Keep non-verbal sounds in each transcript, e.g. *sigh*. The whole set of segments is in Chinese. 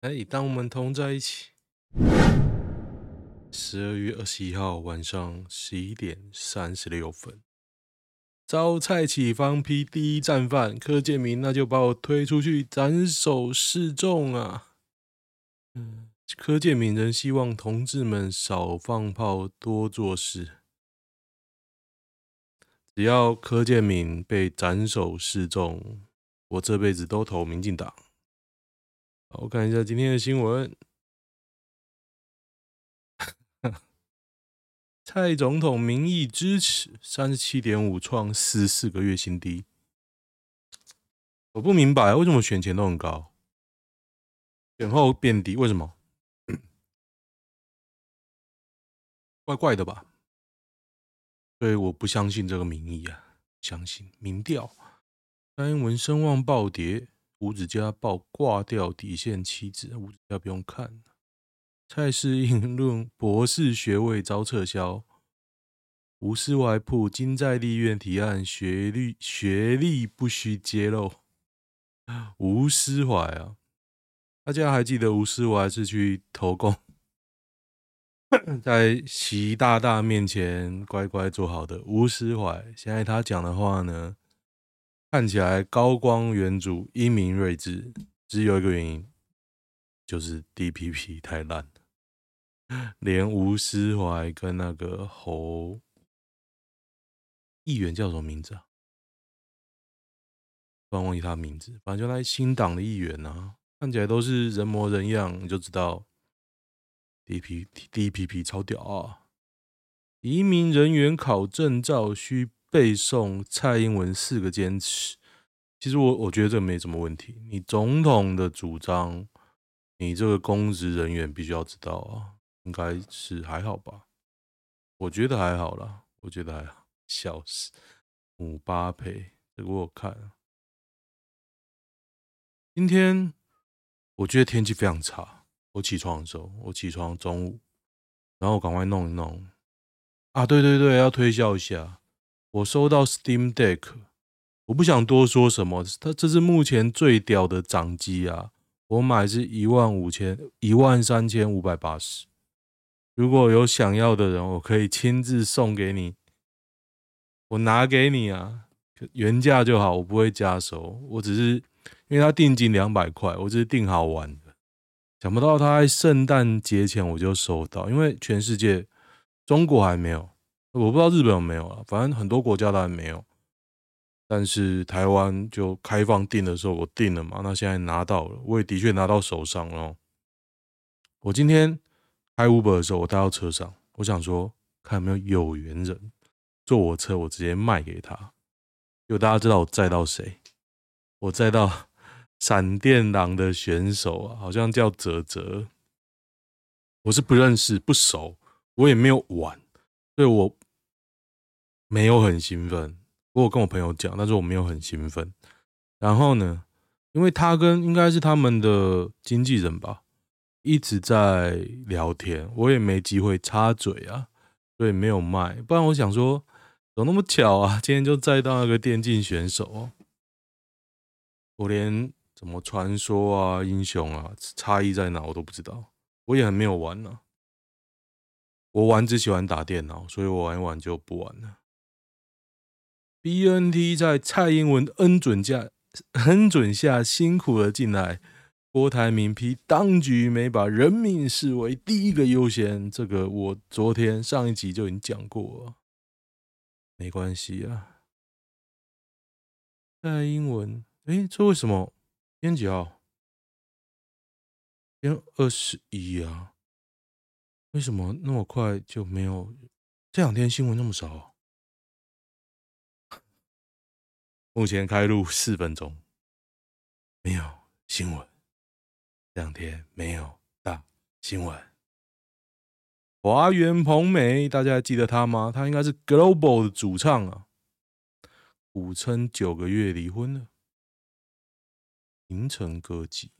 哎，当我们同在一起。十二月二十一号晚上十一点三十六分，遭蔡启芳批第一战犯柯建铭，那就把我推出去斩首示众啊！嗯，柯建铭仍希望同志们少放炮，多做事。只要柯建铭被斩首示众，我这辈子都投民进党。好，我看一下今天的新闻。*laughs* 蔡总统民意支持三十七点五，创十四个月新低。我不明白为什么选前都很高，选后变低，为什么？怪怪的吧？所以我不相信这个民意啊，相信民调。蔡英文声望暴跌。吴子嘉爆挂掉底线妻子，吴子嘉不用看。蔡适应论博士学位遭撤销。吴思怀铺金在立院提案学历学历不需揭露。吴思怀啊，大家还记得吴思怀是去投共，*coughs* 在习大大面前乖乖坐好的吴思怀，现在他讲的话呢？看起来高光远瞩、英明睿智，只有一个原因，就是 DPP 太烂了，连吴思怀跟那个侯议员叫什么名字啊？突然忘记他名字，反正就那新党的议员啊，看起来都是人模人样，你就知道 DPP DPP 超屌啊！移民人员考证照需。背诵蔡英文四个坚持，其实我我觉得这没什么问题。你总统的主张，你这个公职人员必须要知道啊，应该是还好吧？我觉得还好啦，我觉得还好。笑死，姆巴佩，这个我有看。今天我觉得天气非常差，我起床的时候，我起床中午，然后赶快弄一弄。啊，对对对，要推销一下。我收到 Steam Deck，我不想多说什么，它这是目前最屌的掌机啊！我买是一万五千一万三千五百八十，如果有想要的人，我可以亲自送给你，我拿给你啊，原价就好，我不会加收，我只是因为它定金两百块，我只是定好玩的，想不到它在圣诞节前我就收到，因为全世界中国还没有。我不知道日本有没有啊，反正很多国家都还没有。但是台湾就开放订的时候，我订了嘛，那现在拿到了，我也的确拿到手上了。我今天开 Uber 的时候，我带到车上，我想说看有没有有缘人坐我车，我直接卖给他。有大家知道我载到谁？我载到 *laughs* 闪电狼的选手啊，好像叫泽泽。我是不认识、不熟，我也没有玩，所以我。没有很兴奋，我有跟我朋友讲，但是我没有很兴奋。然后呢，因为他跟应该是他们的经纪人吧，一直在聊天，我也没机会插嘴啊，所以没有卖。不然我想说，怎么那么巧啊？今天就再到那个电竞选手，我连怎么传说啊、英雄啊差异在哪我都不知道，我也很没有玩呢、啊。我玩只喜欢打电脑，所以我玩一玩就不玩了。BNT 在蔡英文恩准下，*laughs* 恩准下辛苦了进来。郭台铭批当局没把人民视为第一个优先，这个我昨天上一集就已经讲过了，没关系啊。蔡英文，哎，这为什么？今天几号？天二十一啊？为什么那么快就没有？这两天新闻那么少？目前开录四分钟，没有新闻。这两天没有大新闻。华原朋美，大家还记得他吗？他应该是 Global 的主唱啊。古称九个月离婚了。名成歌姬，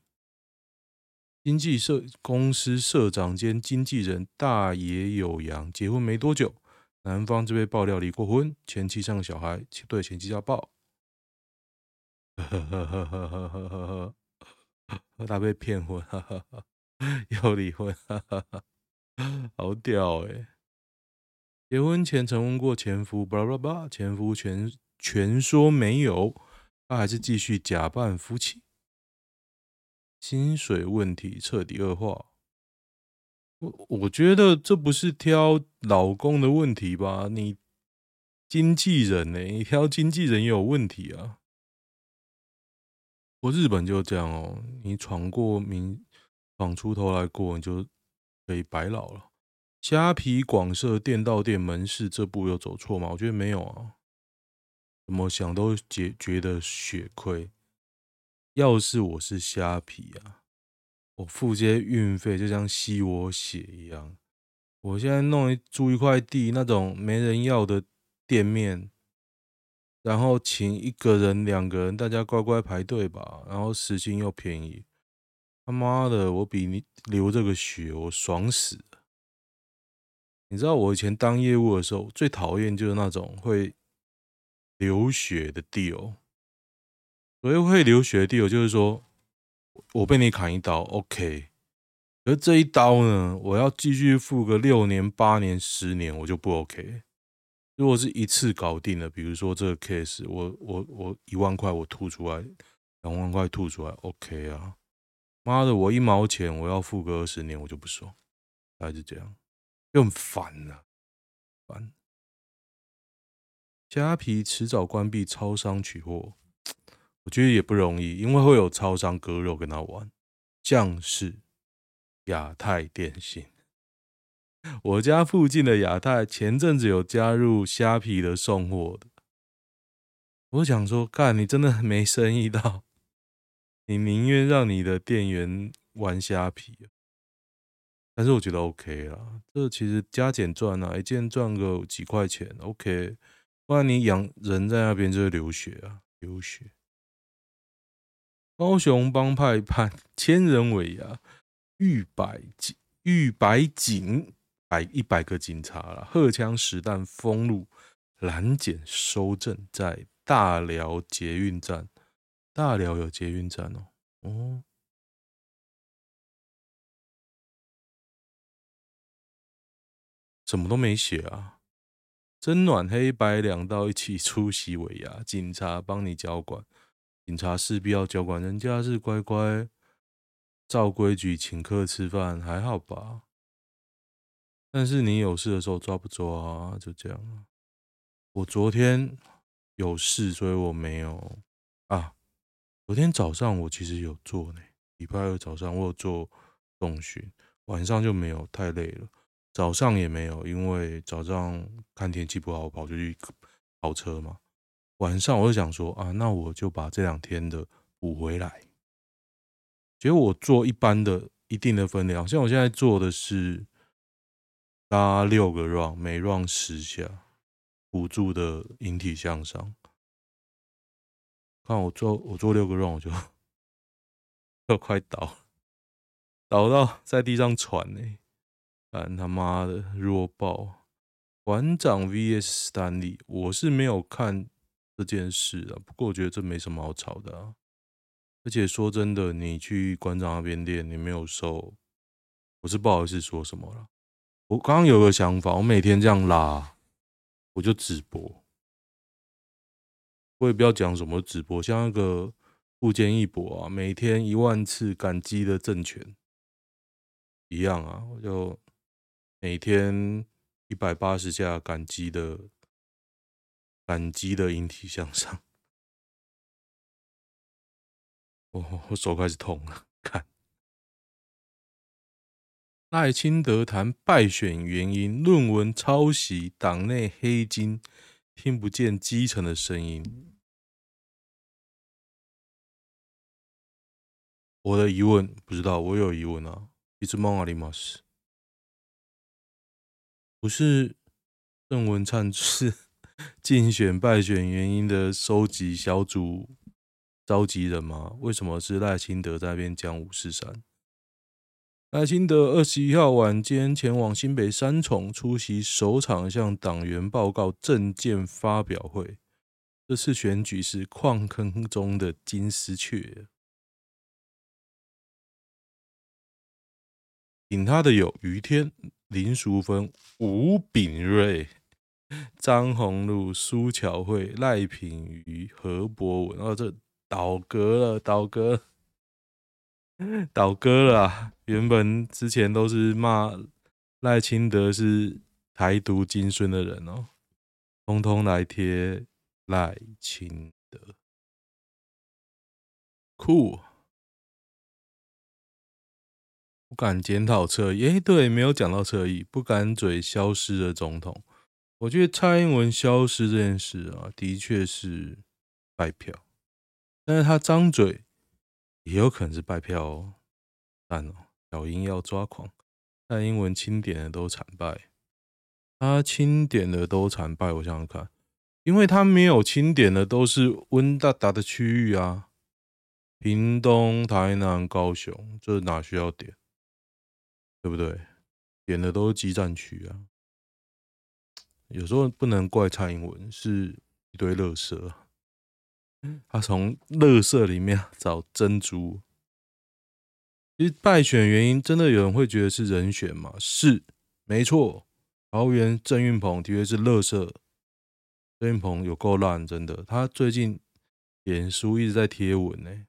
经纪社公司社长兼经纪人大野有洋结婚没多久，男方就被爆料离过婚，前妻生小孩，对前妻家暴。呵呵呵呵呵呵呵，他被骗婚，哈哈，要离婚，*laughs* 好屌哎！结婚前曾问过前夫，巴拉巴拉巴，前夫全全说没有，他还是继续假扮夫妻。薪水问题彻底恶化。我我觉得这不是挑老公的问题吧？你经纪人呢？你挑经纪人也有问题啊！我日本就这样哦，你闯过名，闯出头来过，你就可以白老了。虾皮广设店到店门市，这步有走错吗？我觉得没有啊，怎么想都觉觉得血亏。要是我是虾皮啊，我付些运费就像吸我血一样。我现在弄一租一块地，那种没人要的店面，然后请一个人、两个人，大家乖乖排队吧，然后时薪又便宜。他妈的，我比你流这个血，我爽死了。你知道我以前当业务的时候，最讨厌就是那种会流血的 deal。所谓会流血的 deal，就是说我被你砍一刀，OK，而这一刀呢，我要继续付个六年、八年、十年，我就不 OK。如果是一次搞定了，比如说这个 case，我我我一万块我吐出来，两万块吐出来，OK 啊？妈的，我一毛钱我要付个二十年，我就不爽，还是这样。又很烦呐，烦！虾皮迟早关闭超商取货，我觉得也不容易，因为会有超商割肉跟他玩，像是亚太电信。我家附近的亚太前阵子有加入虾皮的送货的，我想说，干，你真的没生意到，你宁愿让你的店员玩虾皮。但是我觉得 OK 啦，这其实加减赚啊，一件赚个几块钱，OK。不然你养人在那边就会流血啊，流血。高雄帮派判千人尾牙，玉百警逾百警百一百个警察了，荷枪实弹封路拦检收证，在大寮捷运站，大寮有捷运站哦，哦。什么都没写啊！真暖黑白两道一起出席尾牙，警察帮你交管，警察势必要交管，人家是乖乖照规矩请客吃饭，还好吧？但是你有事的时候抓不抓啊？就这样。我昨天有事，所以我没有啊。昨天早上我其实有做呢，礼拜二早上我有做重训，晚上就没有，太累了。早上也没有，因为早上看天气不好，跑出去跑车嘛。晚上我就想说啊，那我就把这两天的补回来。结果我做一般的一定的分量，像我现在做的是拉六个 round，每 round 十下，辅助的引体向上。看我做我做六个 round，我就 *laughs* 要快倒，倒到在地上喘呢。干他妈的弱爆！馆长 VS 史丹利，我是没有看这件事啊，不过我觉得这没什么好吵的啊。而且说真的，你去馆长那边练，你没有瘦，我是不好意思说什么了。我刚刚有个想法，我每天这样拉，我就直播，我也不要讲什么直播，像那个富坚义博啊，每天一万次感激的正拳一样啊，我就。每天一百八十下感激的感激的引体向上，*laughs* 哦，我手开始痛了。看赖清德谈败选原因，论文抄袭，党内黑金，听不见基层的声音。我的疑问不知道，我有疑问啊，一直梦阿里马斯。不是郑文灿是 *laughs* 竞选败选原因的收集小组召集人吗？为什么是赖清德在那边讲五四三？赖清德二十一号晚间前往新北三重出席首场向党员报告政见发表会。这次选举是矿坑中的金丝雀。挺他的有于天、林淑芬、吴秉睿、张宏陆、苏巧慧、赖品妤、何博文，然后这倒戈了，倒戈，倒戈了。原本之前都是骂赖清德是台独金孙的人哦，通通来贴赖清德，酷。不敢检讨侧翼，诶，对，没有讲到侧翼，不敢嘴消失的总统。我觉得蔡英文消失这件事啊，的确是败票，但是他张嘴也有可能是败票哦。但哦，小英要抓狂，蔡英文清点的都惨败，他清点的都惨败。我想想看，因为他没有清点的都是温大大的区域啊，屏东、台南、高雄，这哪需要点？对不对？点的都是激战区啊，有时候不能怪蔡英文，是一堆垃圾。他从垃圾里面 *laughs* 找珍珠。其实败选原因，真的有人会觉得是人选吗？是，没错。桃园郑运鹏的确是垃圾。郑运鹏有够烂，真的。他最近脸书一直在贴文呢，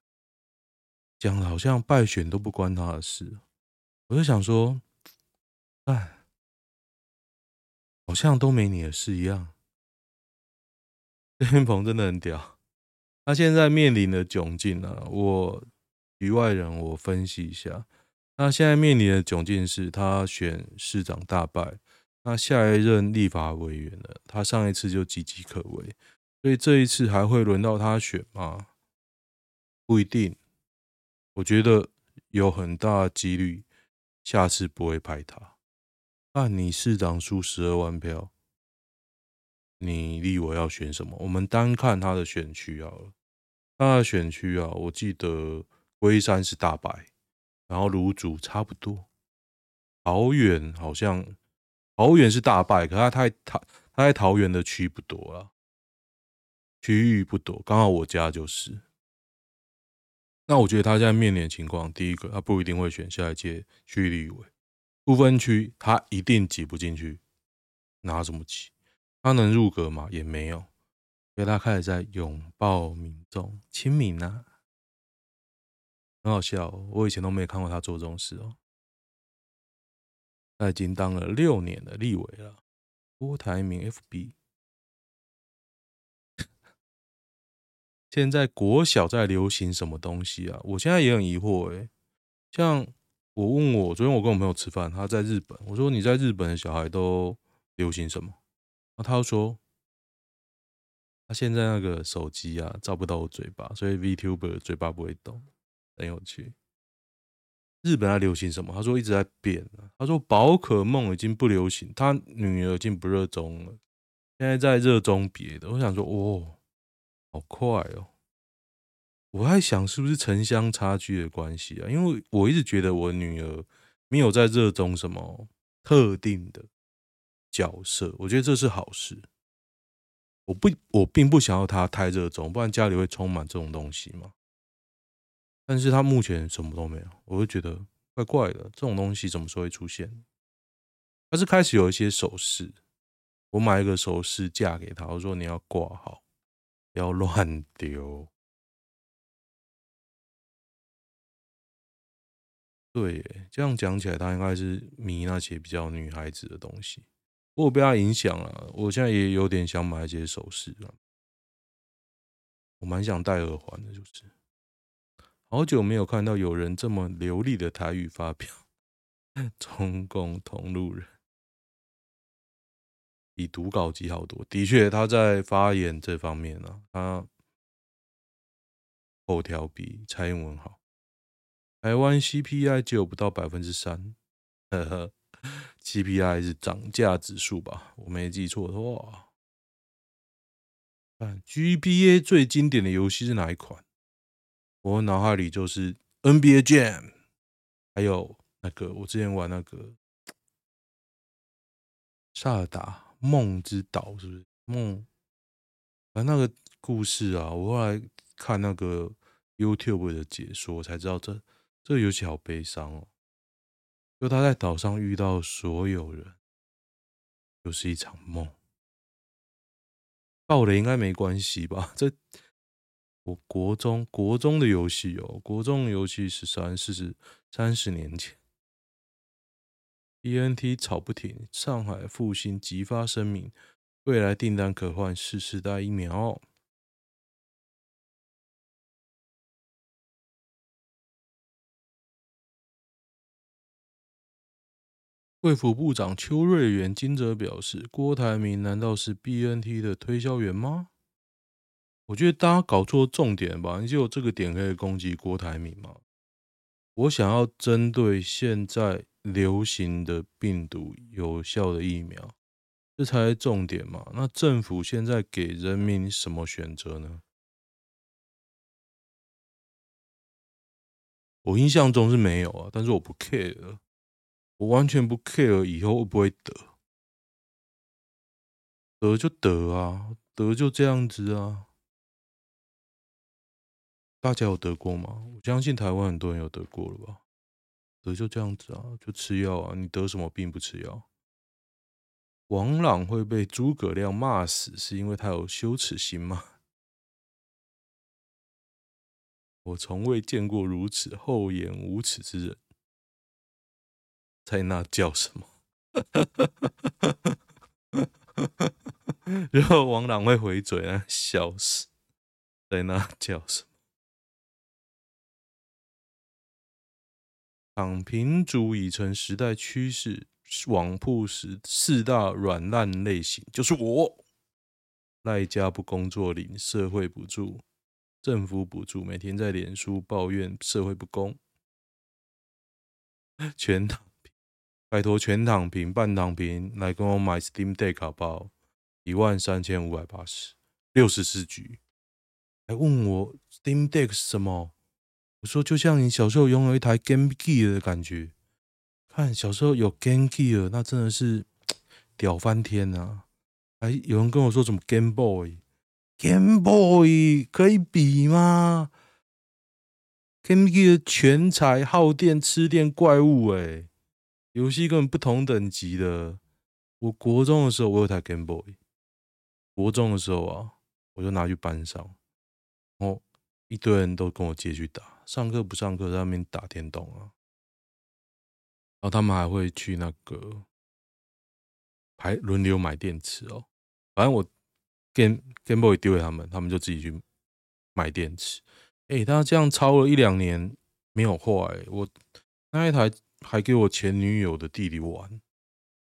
讲的好像败选都不关他的事。我就想说，哎，好像都没你的事一样。郑运鹏真的很屌，他现在面临的窘境呢，我局外人我分析一下，那现在面临的窘境是他选市长大败，那下一任立法委员了，他上一次就岌岌可危，所以这一次还会轮到他选吗？不一定，我觉得有很大几率。下次不会派他。按你市长输十二万票，你立委要选什么？我们单看他的选区好了。他的选区啊，我记得龟山是大败，然后芦竹差不多，桃园好像桃园是大败，可他太他他在桃园的区不多啊，区域不多，刚好我家就是。那我觉得他现在面临的情况，第一个，他不一定会选下一届区立委，不分区他一定挤不进去，拿什么挤？他能入阁吗？也没有，所以他开始在拥抱民众，亲民啊，很好笑。我以前都没看过他做这种事哦。他已经当了六年的立委了，郭台铭 FB。*laughs* 现在国小在流行什么东西啊？我现在也很疑惑诶。像我问我昨天我跟我朋友吃饭，他在日本，我说你在日本的小孩都流行什么？那他又说他现在那个手机啊照不到我嘴巴，所以 VTuber 嘴巴不会动，很有趣。日本在流行什么？他说一直在变。他说宝可梦已经不流行，他女儿已经不热衷了，现在在热衷别的。我想说哦。好快哦！我在想是不是城乡差距的关系啊？因为我一直觉得我女儿没有在热衷什么特定的角色，我觉得这是好事。我不，我并不想要她太热衷，不然家里会充满这种东西嘛。但是他目前什么都没有，我就觉得怪怪的。这种东西什么时候会出现？他是开始有一些首饰，我买一个首饰嫁给他，我说你要挂好。不要乱丢。对，这样讲起来，他应该是迷那些比较女孩子的东西。我被他影响了，我现在也有点想买一些首饰了。我蛮想戴耳环的，就是好久没有看到有人这么流利的台语发表。中共同路人。比读稿机好多，的确，他在发言这方面呢、啊，他口条比蔡英文好。台湾 CPI 只有不到百分之三，呵呵，CPI 是涨价指数吧？我没记错的话。GBA 最经典的游戏是哪一款？我脑海里就是 NBA Jam，还有那个我之前玩那个萨尔达。梦之岛是不是梦？啊，那个故事啊，我后来看那个 YouTube 的解说才知道这，这这个游戏好悲伤哦。就他在岛上遇到所有人，就是一场梦。爆雷应该没关系吧？*laughs* 这我国中国中的游戏哦，国中游戏是三四十三十年前。BNT 吵不停，上海复兴急发声明，未来订单可换四世代疫苗。卫福部长邱瑞元今则表示，郭台铭难道是 BNT 的推销员吗？我觉得大家搞错重点吧，你就有这个点可以攻击郭台铭吗？我想要针对现在流行的病毒有效的疫苗，这才是重点嘛。那政府现在给人民什么选择呢？我印象中是没有啊，但是我不 care。我完全不 care 以后会不会得，得就得啊，得就这样子啊。大家有得过吗？我相信台湾很多人有得过了吧？得就这样子啊，就吃药啊。你得什么病不吃药？王朗会被诸葛亮骂死，是因为他有羞耻心吗？*laughs* 我从未见过如此厚颜无耻之人。在那叫什么？*laughs* 然后王朗会回嘴啊，笑死！在那叫什么？躺平族已成时代趋势，网铺十四大软烂类型就是我。赖家不工作领社会补助、政府补助，每天在脸书抱怨社会不公，全躺平。拜托全躺平、半躺平来跟我买 Steam Deck 好不好？一万三千五百八十，六十四局。还问我 Steam Deck 是什么？我说就像你小时候拥有一台 Game Gear 的感觉。看小时候有 Game Gear，那真的是屌翻天啊！还有人跟我说什么 Game Boy，Game Boy 可以比吗？Game Gear 全才耗电、吃电怪物哎、欸。游戏根本不同等级的。我国中的时候，我有台 Game Boy。国中的时候啊，我就拿去班上，然后一堆人都跟我借去打。上课不上课，在那边打电动啊。然后他们还会去那个还轮流买电池哦。反正我 Game Game Boy 丢给他们，他们就自己去买电池。哎，他这样超了一两年没有坏。我那一台。还给我前女友的弟弟玩，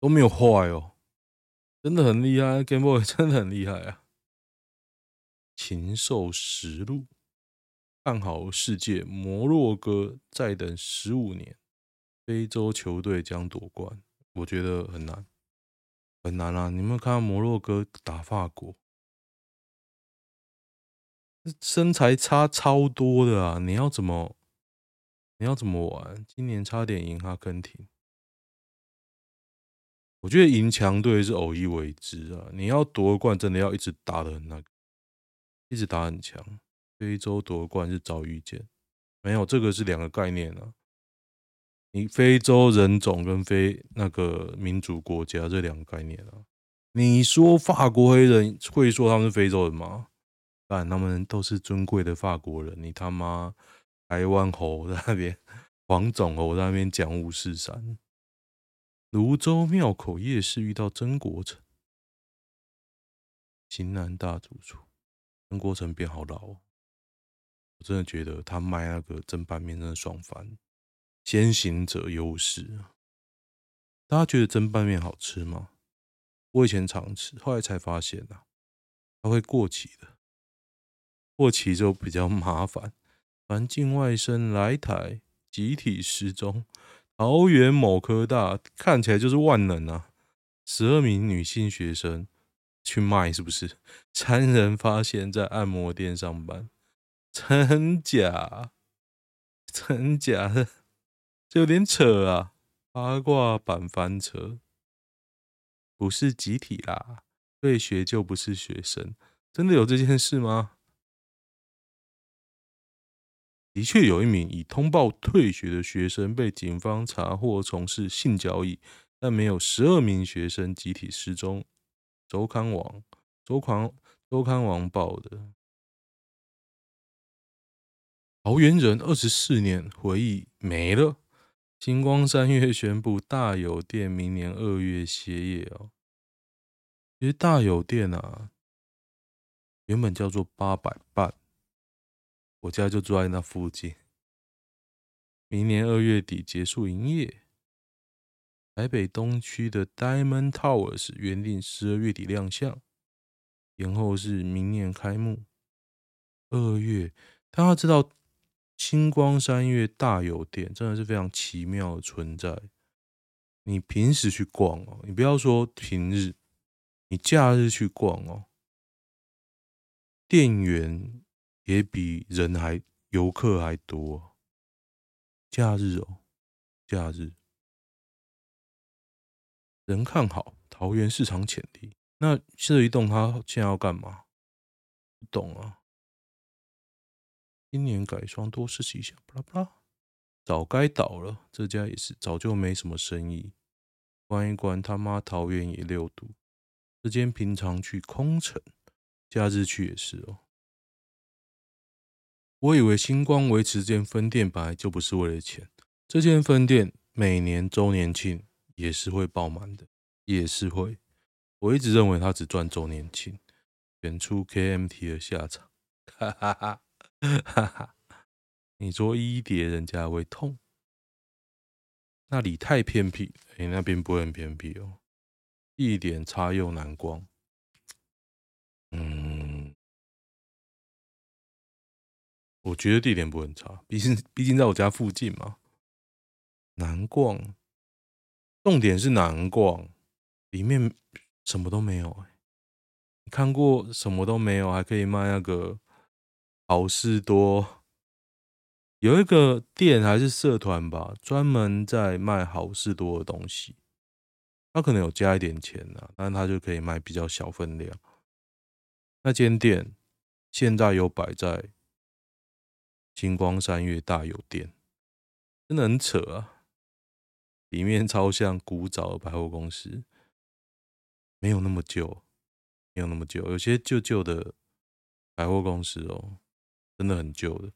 都没有坏哦，真的很厉害，Game Boy 真的很厉害啊！禽兽实录，看好世界，摩洛哥再等十五年，非洲球队将夺冠，我觉得很难，很难啊！你们看到摩洛哥打法国，身材差超多的啊！你要怎么？你要怎么玩？今年差点赢阿根廷。我觉得赢强队是偶一为之啊！你要夺冠，真的要一直打得很那个，一直打很强。非洲夺冠是早遇见，没有这个是两个概念啊。你非洲人种跟非那个民主国家这两个概念啊。你说法国黑人会说他们是非洲人吗？但他们都是尊贵的法国人。你他妈！台湾猴在那边，黄种猴在那边讲五四三。芦洲庙口夜市遇到曾国城，型男大主厨，曾国城变好老哦。我真的觉得他卖那个蒸拌面真的爽翻，先行者优势。大家觉得蒸拌面好吃吗？我以前常吃，后来才发现呐，它会过期的，过期就比较麻烦。传境外生来台集体失踪，桃园某科大看起来就是万能啊！十二名女性学生去卖是不是？*laughs* 残忍发现，在按摩店上班，真假？真假的？这有点扯啊！八卦版翻车，不是集体啦，退学就不是学生，真的有这件事吗？的确有一名已通报退学的学生被警方查获从事性交易，但没有十二名学生集体失踪。周刊网、周刊、周刊网报的。桃园人二十四年回忆没了。星光三月宣布大有店明年二月歇业哦。其实大有店啊，原本叫做八佰伴。我家就住在那附近。明年二月底结束营业。台北东区的 Diamond Towers 原定十二月底亮相，延后是明年开幕。二月，大家知道星光三月大有店真的是非常奇妙的存在。你平时去逛哦，你不要说平日，你假日去逛哦，店员。也比人还游客还多，假日哦，假日人看好桃园市场潜力。那这一栋它现在要干嘛？不懂啊。今年改装多试一下，巴拉巴拉，早该倒了。这家也是早就没什么生意，关一关他妈桃园也六度。这间平常去空城，假日去也是哦。我以为星光维持这间分店本来就不是为了钱，这间分店每年周年庆也是会爆满的，也是会。我一直认为他只赚周年庆，选出 KMT 的下场，哈哈哈哈哈。你说一叠人家会痛，那里太偏僻，哎，那边不会很偏僻哦，一点差又难逛，嗯。我觉得地点不很差，毕竟毕竟在我家附近嘛。难逛，重点是难逛，里面什么都没有。你看过什么都没有，还可以卖那个好事多，有一个店还是社团吧，专门在卖好事多的东西。他可能有加一点钱啊，但他就可以卖比较小分量。那间店现在有摆在。金光三月大有店真的很扯啊！里面超像古早的百货公司，没有那么旧，没有那么旧。有些旧旧的百货公司哦，真的很旧的。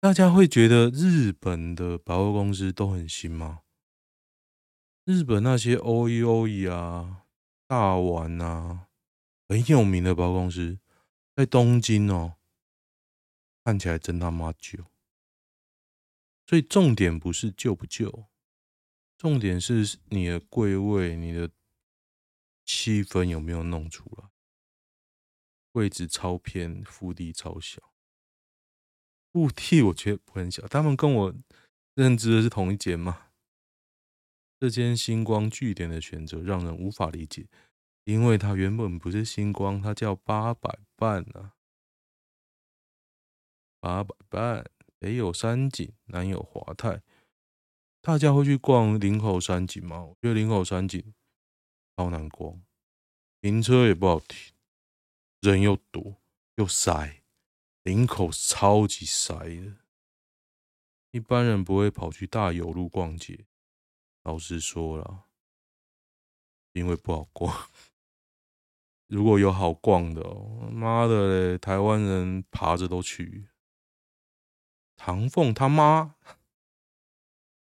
大家会觉得日本的百货公司都很新吗？日本那些 OEOE 啊、大丸啊，很有名的百货公司，在东京哦。看起来真他妈旧，所以重点不是旧不旧，重点是你的柜位、你的气氛有没有弄出来。位置超偏，腹地超小，腹地我觉得不很小。他们跟我认知的是同一间吗？这间星光据点的选择让人无法理解，因为它原本不是星光，它叫八佰伴啊。八佰伴，北有山景，南有华泰。大家会去逛林口山景吗？我觉得林口山景超难逛，停车也不好停，人又多又塞，领口超级塞的。一般人不会跑去大有路逛街。老实说了，因为不好逛。*laughs* 如果有好逛的哦，妈的嘞，台湾人爬着都去。唐凤他妈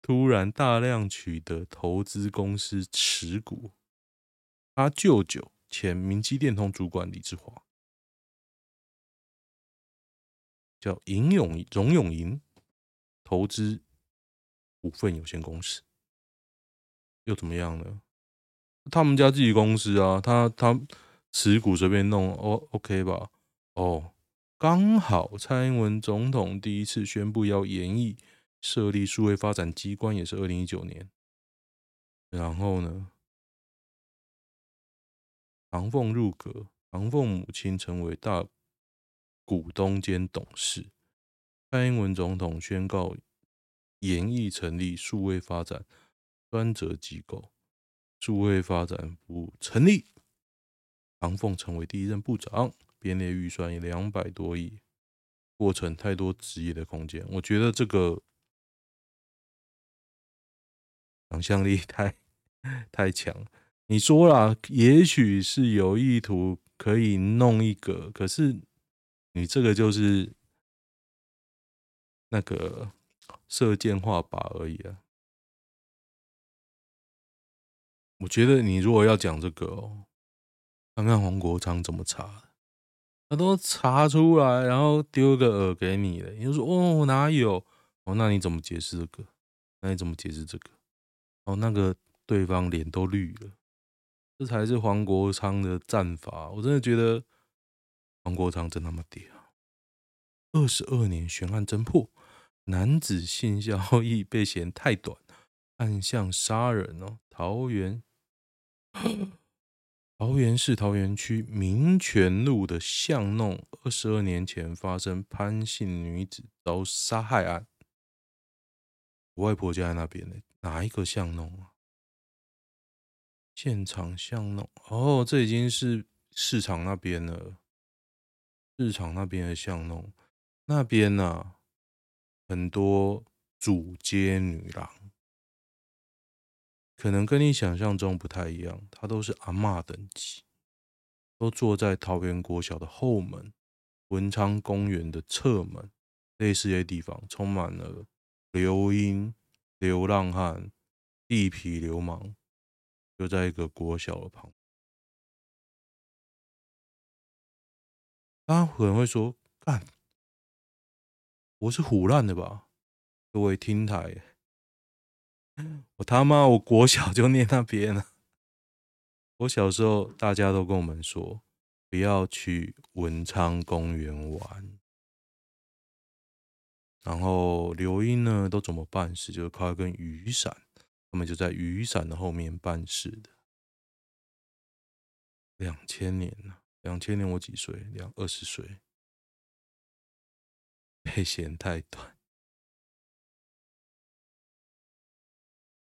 突然大量取得投资公司持股，他舅舅前明基电通主管李志华叫银永荣永银投资股份有限公司，又怎么样呢？他们家自己公司啊，他他持股随便弄，O OK 吧？哦。刚好蔡英文总统第一次宣布要研议设立数位发展机关，也是二零一九年。然后呢，唐凤入阁，唐凤母亲成为大股东兼董事。蔡英文总统宣告研议成立数位发展专责机构，数位发展部成立，唐凤成为第一任部长。编列预算两百多亿，过程，太多职业的空间。我觉得这个想象力太 *laughs* 太强。你说啦，也许是有意图可以弄一个，可是你这个就是那个射箭画靶而已啊。我觉得你如果要讲这个哦，看看黄国昌怎么查，他都查出来，然后丢个饵给你了，你就说哦哪有哦？那你怎么解释这个？那你怎么解释这个？哦，那个对方脸都绿了。这才是黄国昌的战法，我真的觉得黄国昌真他妈屌！二十二年悬案侦破，男子性交易被嫌太短，暗箱杀人哦。桃园，*laughs* 桃园市桃园区民权路的巷弄，二十二年前发生潘姓女子遭杀害案。我外婆家在那边呢，哪一个巷弄啊？现场巷弄哦，这已经是市场那边了。市场那边的巷弄，那边呢、啊，很多主街女郎，可能跟你想象中不太一样。她都是阿嬷等级，都坐在桃园国小的后门、文昌公园的侧门，类似的地方，充满了流莺、流浪汉、地痞流氓。就在一个国小的旁，大家可能会说：“干，我是唬烂的吧？”各位听台，我他妈我国小就念那边了。我小时候大家都跟我们说，不要去文昌公园玩。然后刘英呢，都怎么办事？就是靠一根雨伞。他们就在雨伞的后面办事的。两千年了，两千年我几岁？两二十岁。*laughs* 被嫌太短。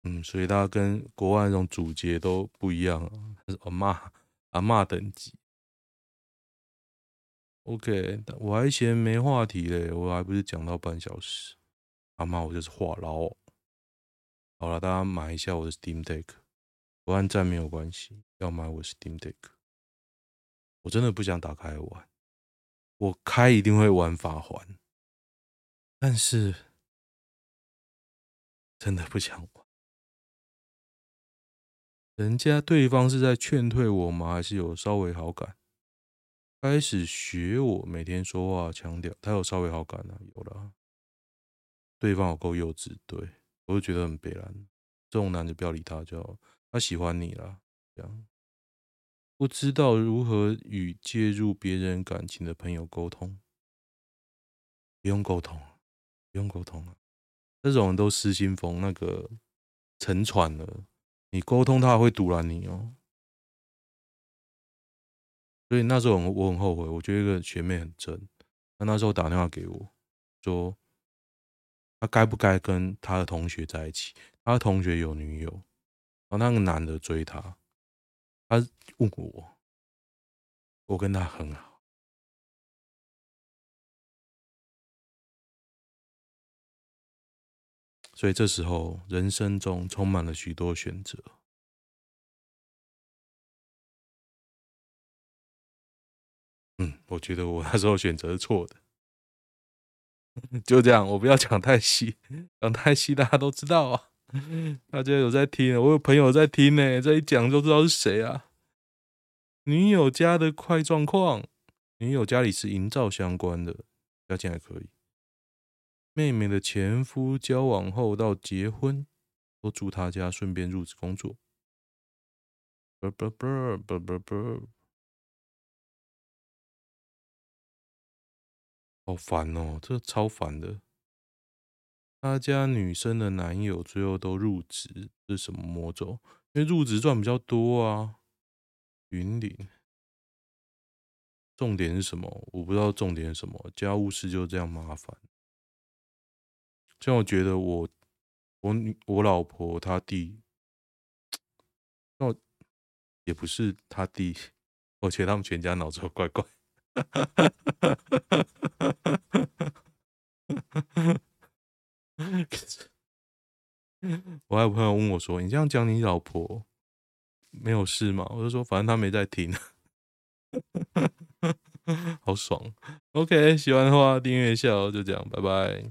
嗯，所以他跟国外那种主角都不一样啊，是 *laughs* 阿嬷阿嬷等级。OK，我还嫌没话题嘞，我还不是讲到半小时。阿嬷，我就是话痨。好了，大家买一下我的 Steam Deck，不按赞没有关系。要买我的 Steam Deck，我真的不想打开玩，我开一定会玩法环，但是真的不想玩。人家对方是在劝退我吗？还是有稍微好感？开始学我每天说话腔调，他有稍微好感了，有了。对方有够幼稚，对。我就觉得很悲凉，这种男的不要理他，就他喜欢你了。这样不知道如何与介入别人感情的朋友沟通，不用沟通，不用沟通啊！这种人都失心疯，那个沉船了，你沟通他会阻拦你哦。所以那时候我很后悔，我觉得一个学妹很正，她那时候打电话给我说。他该不该跟他的同学在一起？他的同学有女友，然后那个男的追他，他问我，我跟他很好，所以这时候人生中充满了许多选择。嗯，我觉得我那时候选择是错的。*laughs* 就这样，我不要讲太细，讲太细大家都知道啊。*laughs* 大家有在听，我有朋友在听呢，这一讲就知道是谁啊。女友家的快状况，女友家里是营造相关的，家境还可以。妹妹的前夫交往后到结婚都住他家，顺便入职工作。啵啵啵啵啵啵。好烦哦，这超烦的。他家女生的男友最后都入职，是什么魔咒？因为入职赚比较多啊。云林，重点是什么？我不知道重点是什么。家务事就这样麻烦。像我觉得我我我老婆她弟，那也不是他弟，而且他们全家脑子都怪怪。*laughs* 我还有朋友问我说：“你这样讲你老婆没有事吗？”我就说：“反正她没在听。*laughs* ”好爽。OK，喜欢的话订阅一下哦。就这样，拜拜。